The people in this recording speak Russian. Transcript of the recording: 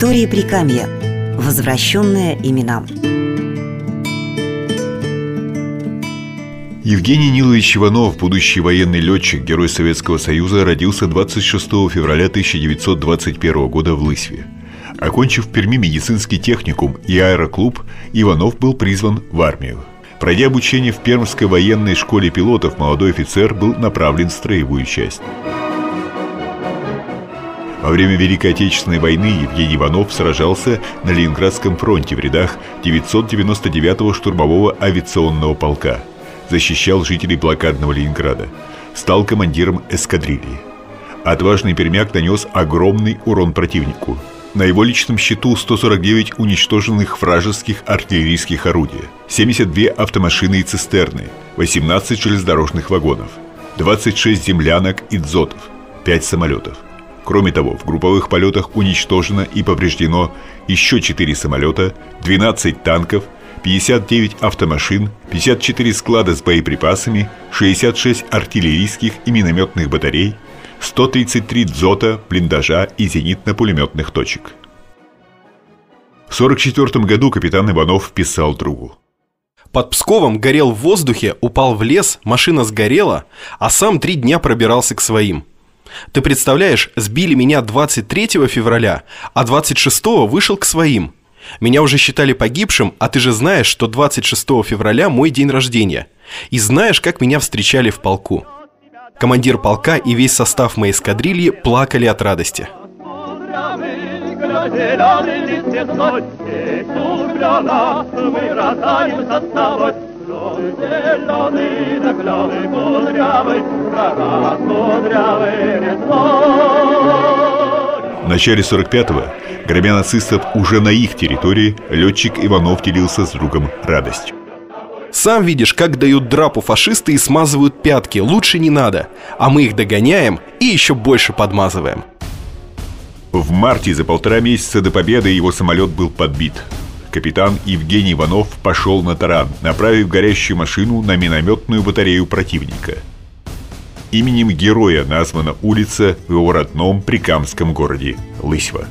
Истории Прикамья. Возвращенные именам. Евгений Нилович Иванов, будущий военный летчик, герой Советского Союза, родился 26 февраля 1921 года в Лысьве. Окончив в Перми медицинский техникум и аэроклуб, Иванов был призван в армию. Пройдя обучение в Пермской военной школе пилотов, молодой офицер был направлен в строевую часть. Во время Великой Отечественной войны Евгений Иванов сражался на Ленинградском фронте в рядах 999-го штурмового авиационного полка. Защищал жителей блокадного Ленинграда. Стал командиром эскадрильи. Отважный пермяк нанес огромный урон противнику. На его личном счету 149 уничтоженных вражеских артиллерийских орудий, 72 автомашины и цистерны, 18 железнодорожных вагонов, 26 землянок и дзотов, 5 самолетов – Кроме того, в групповых полетах уничтожено и повреждено еще 4 самолета, 12 танков, 59 автомашин, 54 склада с боеприпасами, 66 артиллерийских и минометных батарей, 133 дзота, блиндажа и зенитно-пулеметных точек. В 1944 году капитан Иванов писал другу. Под Псковом горел в воздухе, упал в лес, машина сгорела, а сам три дня пробирался к своим – ты представляешь, сбили меня 23 февраля, а 26 вышел к своим. Меня уже считали погибшим, а ты же знаешь, что 26 февраля мой день рождения. И знаешь, как меня встречали в полку. Командир полка и весь состав моей эскадрильи плакали от радости. Зеленый, да клевый кудрявый, В начале 45-го, громя нацистов уже на их территории, летчик Иванов делился с другом радостью. Сам видишь, как дают драпу фашисты и смазывают пятки. Лучше не надо. А мы их догоняем и еще больше подмазываем. В марте за полтора месяца до победы его самолет был подбит капитан Евгений Иванов пошел на таран, направив горящую машину на минометную батарею противника. Именем героя названа улица в его родном прикамском городе Лысьва.